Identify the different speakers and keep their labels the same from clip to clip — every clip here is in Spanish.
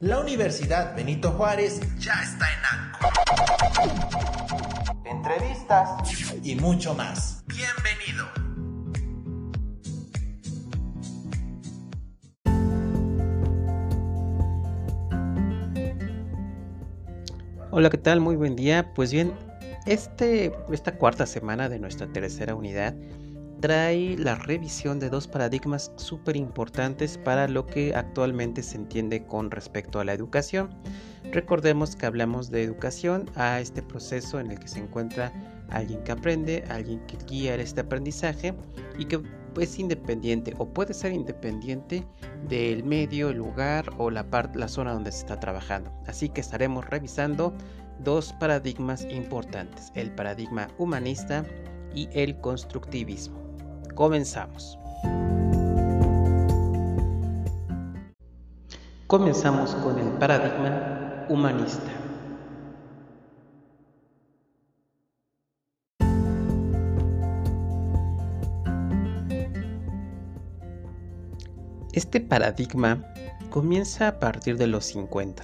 Speaker 1: La Universidad Benito Juárez ya está en ANCO. Entrevistas y mucho más. Bienvenido.
Speaker 2: Hola, ¿qué tal? Muy buen día. Pues bien, este, esta cuarta semana de nuestra tercera unidad trae la revisión de dos paradigmas súper importantes para lo que actualmente se entiende con respecto a la educación. Recordemos que hablamos de educación a este proceso en el que se encuentra alguien que aprende, alguien que guía este aprendizaje y que es independiente o puede ser independiente del medio, el lugar o la, la zona donde se está trabajando. Así que estaremos revisando dos paradigmas importantes, el paradigma humanista y el constructivismo. Comenzamos. Comenzamos con el paradigma humanista. Este paradigma comienza a partir de los 50.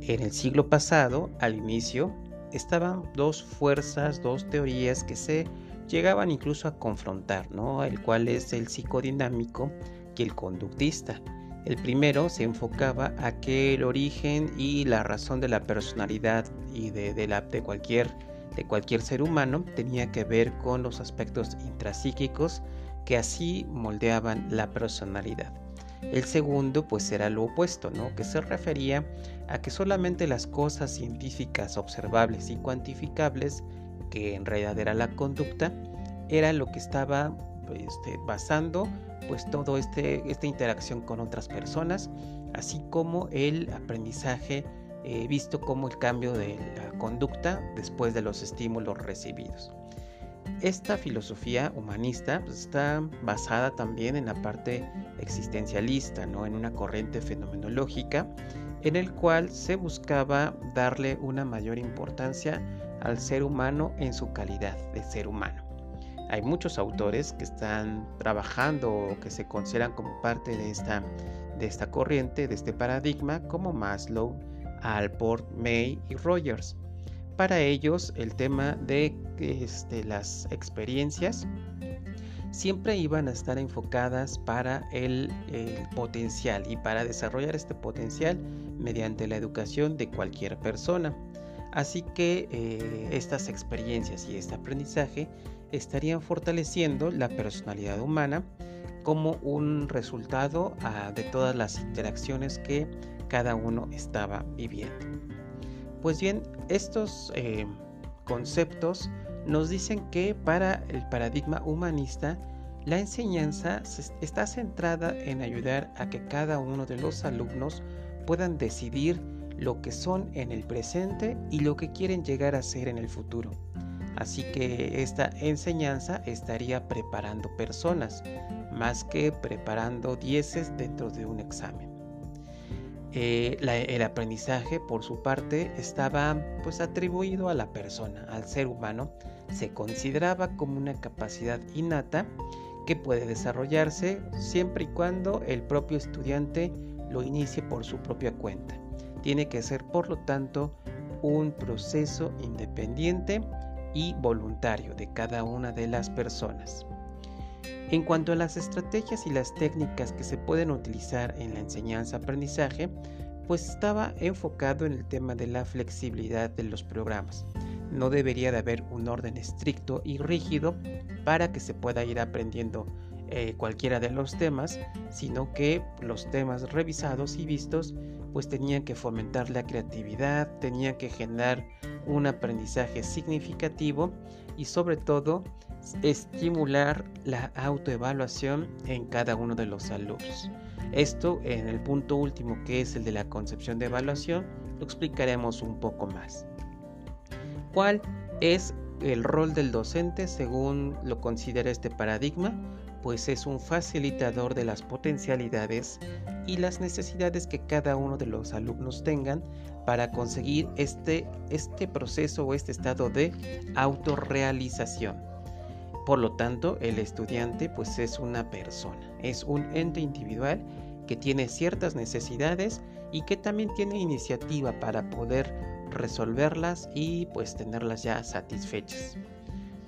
Speaker 2: En el siglo pasado, al inicio, estaban dos fuerzas, dos teorías que se llegaban incluso a confrontar, ¿no? El cual es el psicodinámico y el conductista. El primero se enfocaba a que el origen y la razón de la personalidad y de, la, de, cualquier, de cualquier ser humano tenía que ver con los aspectos intrapsíquicos que así moldeaban la personalidad. El segundo pues era lo opuesto, ¿no? que se refería a que solamente las cosas científicas observables y cuantificables que en realidad era la conducta, era lo que estaba este, basando pues todo este esta interacción con otras personas, así como el aprendizaje eh, visto como el cambio de la conducta después de los estímulos recibidos. Esta filosofía humanista pues, está basada también en la parte existencialista, ¿no? en una corriente fenomenológica en el cual se buscaba darle una mayor importancia al ser humano en su calidad de ser humano. Hay muchos autores que están trabajando o que se consideran como parte de esta, de esta corriente, de este paradigma, como Maslow, Alport, May y Rogers. Para ellos el tema de este, las experiencias siempre iban a estar enfocadas para el, potencial y para desarrollar este potencial mediante la educación de cualquier persona. Así que eh, estas experiencias y este aprendizaje estarían fortaleciendo la personalidad humana como un resultado ah, de todas las interacciones que cada uno estaba viviendo. Pues bien, estos eh, conceptos nos dicen que para el paradigma humanista, la enseñanza está centrada en ayudar a que cada uno de los alumnos puedan decidir lo que son en el presente y lo que quieren llegar a ser en el futuro. Así que esta enseñanza estaría preparando personas, más que preparando dieces dentro de un examen. Eh, el aprendizaje, por su parte, estaba pues atribuido a la persona, al ser humano. Se consideraba como una capacidad innata que puede desarrollarse siempre y cuando el propio estudiante lo inicie por su propia cuenta. Tiene que ser, por lo tanto, un proceso independiente y voluntario de cada una de las personas. En cuanto a las estrategias y las técnicas que se pueden utilizar en la enseñanza-aprendizaje, pues estaba enfocado en el tema de la flexibilidad de los programas. No debería de haber un orden estricto y rígido para que se pueda ir aprendiendo eh, cualquiera de los temas, sino que los temas revisados y vistos pues tenían que fomentar la creatividad, tenían que generar un aprendizaje significativo y sobre todo estimular la autoevaluación en cada uno de los alumnos. Esto en el punto último que es el de la concepción de evaluación lo explicaremos un poco más. ¿Cuál es el rol del docente según lo considera este paradigma? pues es un facilitador de las potencialidades y las necesidades que cada uno de los alumnos tengan para conseguir este, este proceso o este estado de autorrealización. Por lo tanto, el estudiante pues es una persona, es un ente individual que tiene ciertas necesidades y que también tiene iniciativa para poder resolverlas y pues tenerlas ya satisfechas.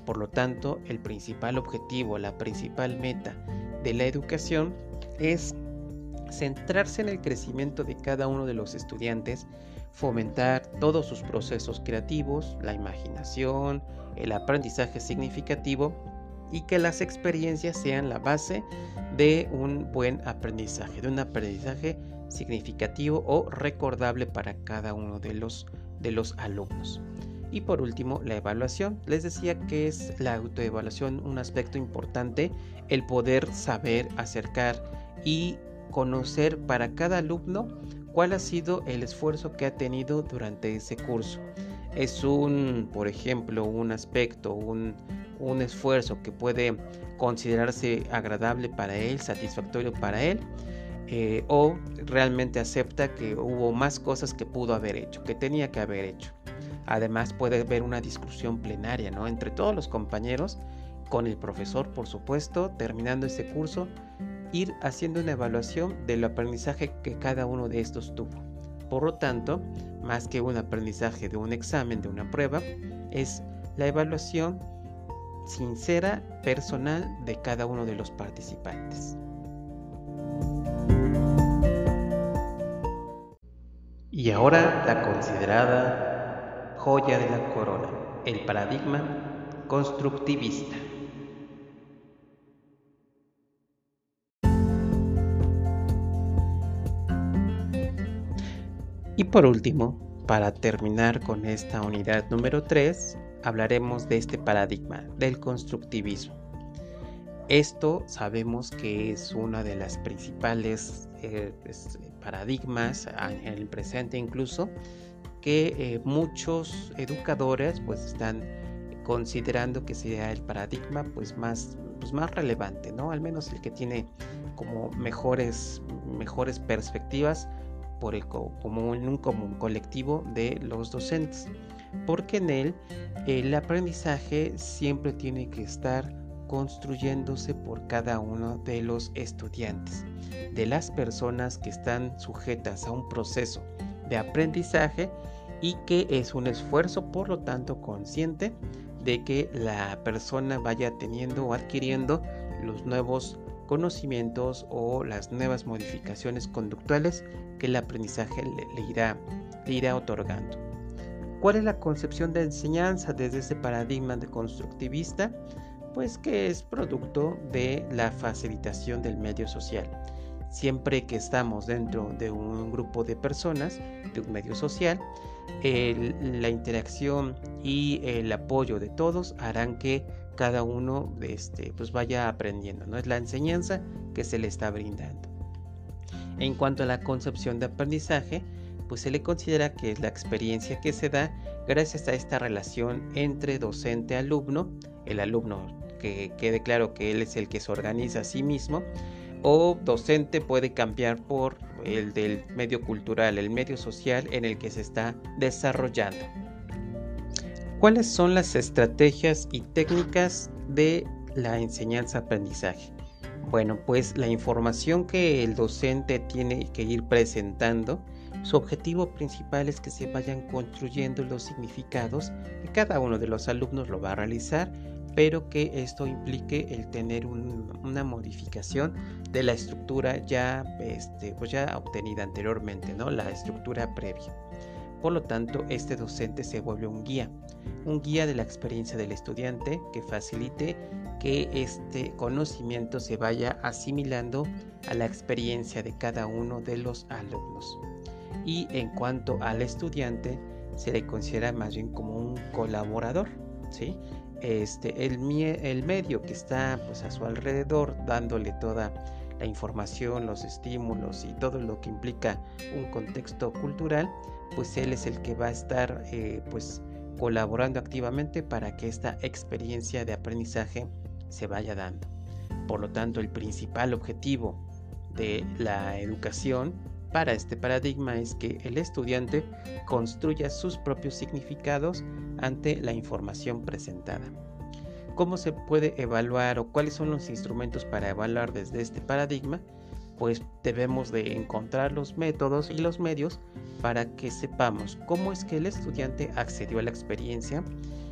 Speaker 2: Por lo tanto, el principal objetivo, la principal meta de la educación es centrarse en el crecimiento de cada uno de los estudiantes, fomentar todos sus procesos creativos, la imaginación, el aprendizaje significativo y que las experiencias sean la base de un buen aprendizaje, de un aprendizaje significativo o recordable para cada uno de los, de los alumnos. Y por último, la evaluación. Les decía que es la autoevaluación un aspecto importante, el poder saber acercar y conocer para cada alumno cuál ha sido el esfuerzo que ha tenido durante ese curso. Es un, por ejemplo, un aspecto, un, un esfuerzo que puede considerarse agradable para él, satisfactorio para él, eh, o realmente acepta que hubo más cosas que pudo haber hecho, que tenía que haber hecho. Además puede haber una discusión plenaria, ¿no? Entre todos los compañeros, con el profesor, por supuesto, terminando ese curso, ir haciendo una evaluación del aprendizaje que cada uno de estos tuvo. Por lo tanto, más que un aprendizaje de un examen, de una prueba, es la evaluación sincera, personal de cada uno de los participantes. Y ahora la considerada joya de la corona, el paradigma constructivista. Y por último, para terminar con esta unidad número 3, hablaremos de este paradigma, del constructivismo. Esto sabemos que es una de las principales eh, paradigmas en el presente incluso que eh, muchos educadores pues están considerando que sea el paradigma pues más pues, más relevante, ¿no? Al menos el que tiene como mejores mejores perspectivas por el como en un común colectivo de los docentes porque en él el aprendizaje siempre tiene que estar construyéndose por cada uno de los estudiantes, de las personas que están sujetas a un proceso de aprendizaje y que es un esfuerzo, por lo tanto, consciente de que la persona vaya teniendo o adquiriendo los nuevos conocimientos o las nuevas modificaciones conductuales que el aprendizaje le, irá, le irá otorgando. ¿Cuál es la concepción de enseñanza desde ese paradigma de constructivista? Pues que es producto de la facilitación del medio social. Siempre que estamos dentro de un grupo de personas, de un medio social, la interacción y el apoyo de todos harán que cada uno este, pues vaya aprendiendo. ¿no? Es la enseñanza que se le está brindando. En cuanto a la concepción de aprendizaje, pues se le considera que es la experiencia que se da gracias a esta relación entre docente-alumno, el alumno que quede claro que él es el que se organiza a sí mismo, o docente puede cambiar por el del medio cultural, el medio social en el que se está desarrollando. ¿Cuáles son las estrategias y técnicas de la enseñanza-aprendizaje? Bueno, pues la información que el docente tiene que ir presentando su objetivo principal es que se vayan construyendo los significados que cada uno de los alumnos lo va a realizar, pero que esto implique el tener una modificación de la estructura ya, este, pues ya obtenida anteriormente, ¿no? la estructura previa. Por lo tanto, este docente se vuelve un guía, un guía de la experiencia del estudiante que facilite que este conocimiento se vaya asimilando a la experiencia de cada uno de los alumnos y en cuanto al estudiante se le considera más bien como un colaborador, ¿sí? Este, el, el medio que está pues, a su alrededor dándole toda la información, los estímulos y todo lo que implica un contexto cultural, pues él es el que va a estar eh, pues colaborando activamente para que esta experiencia de aprendizaje se vaya dando. Por lo tanto, el principal objetivo de la educación para este paradigma es que el estudiante construya sus propios significados ante la información presentada. ¿Cómo se puede evaluar o cuáles son los instrumentos para evaluar desde este paradigma? pues debemos de encontrar los métodos y los medios para que sepamos cómo es que el estudiante accedió a la experiencia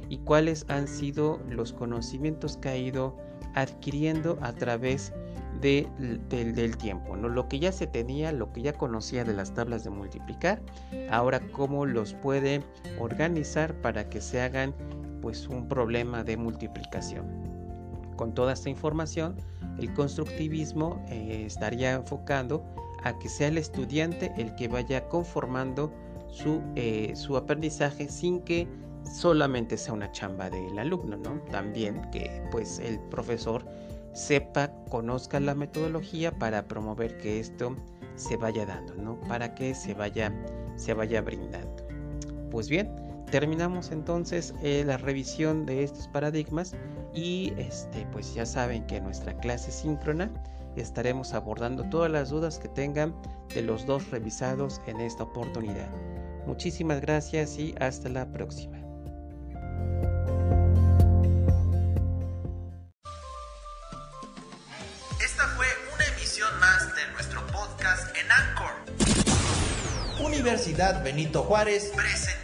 Speaker 2: y cuáles han sido los conocimientos que ha ido adquiriendo a través del tiempo, ¿no? Lo que ya se tenía, lo que ya conocía de las tablas de multiplicar, ahora cómo los puede organizar para que se hagan pues un problema de multiplicación. Con toda esta información, el constructivismo eh, estaría enfocando a que sea el estudiante el que vaya conformando su, eh, su aprendizaje sin que solamente sea una chamba del alumno, ¿no? También que pues el profesor sepa, conozca la metodología para promover que esto se vaya dando, ¿no? Para que se vaya, se vaya brindando. Pues bien, terminamos entonces eh, la revisión de estos paradigmas y este, pues ya saben que en nuestra clase síncrona estaremos abordando todas las dudas que tengan de los dos revisados en esta oportunidad. Muchísimas gracias y hasta la próxima.
Speaker 1: Universidad Benito Juárez presentó.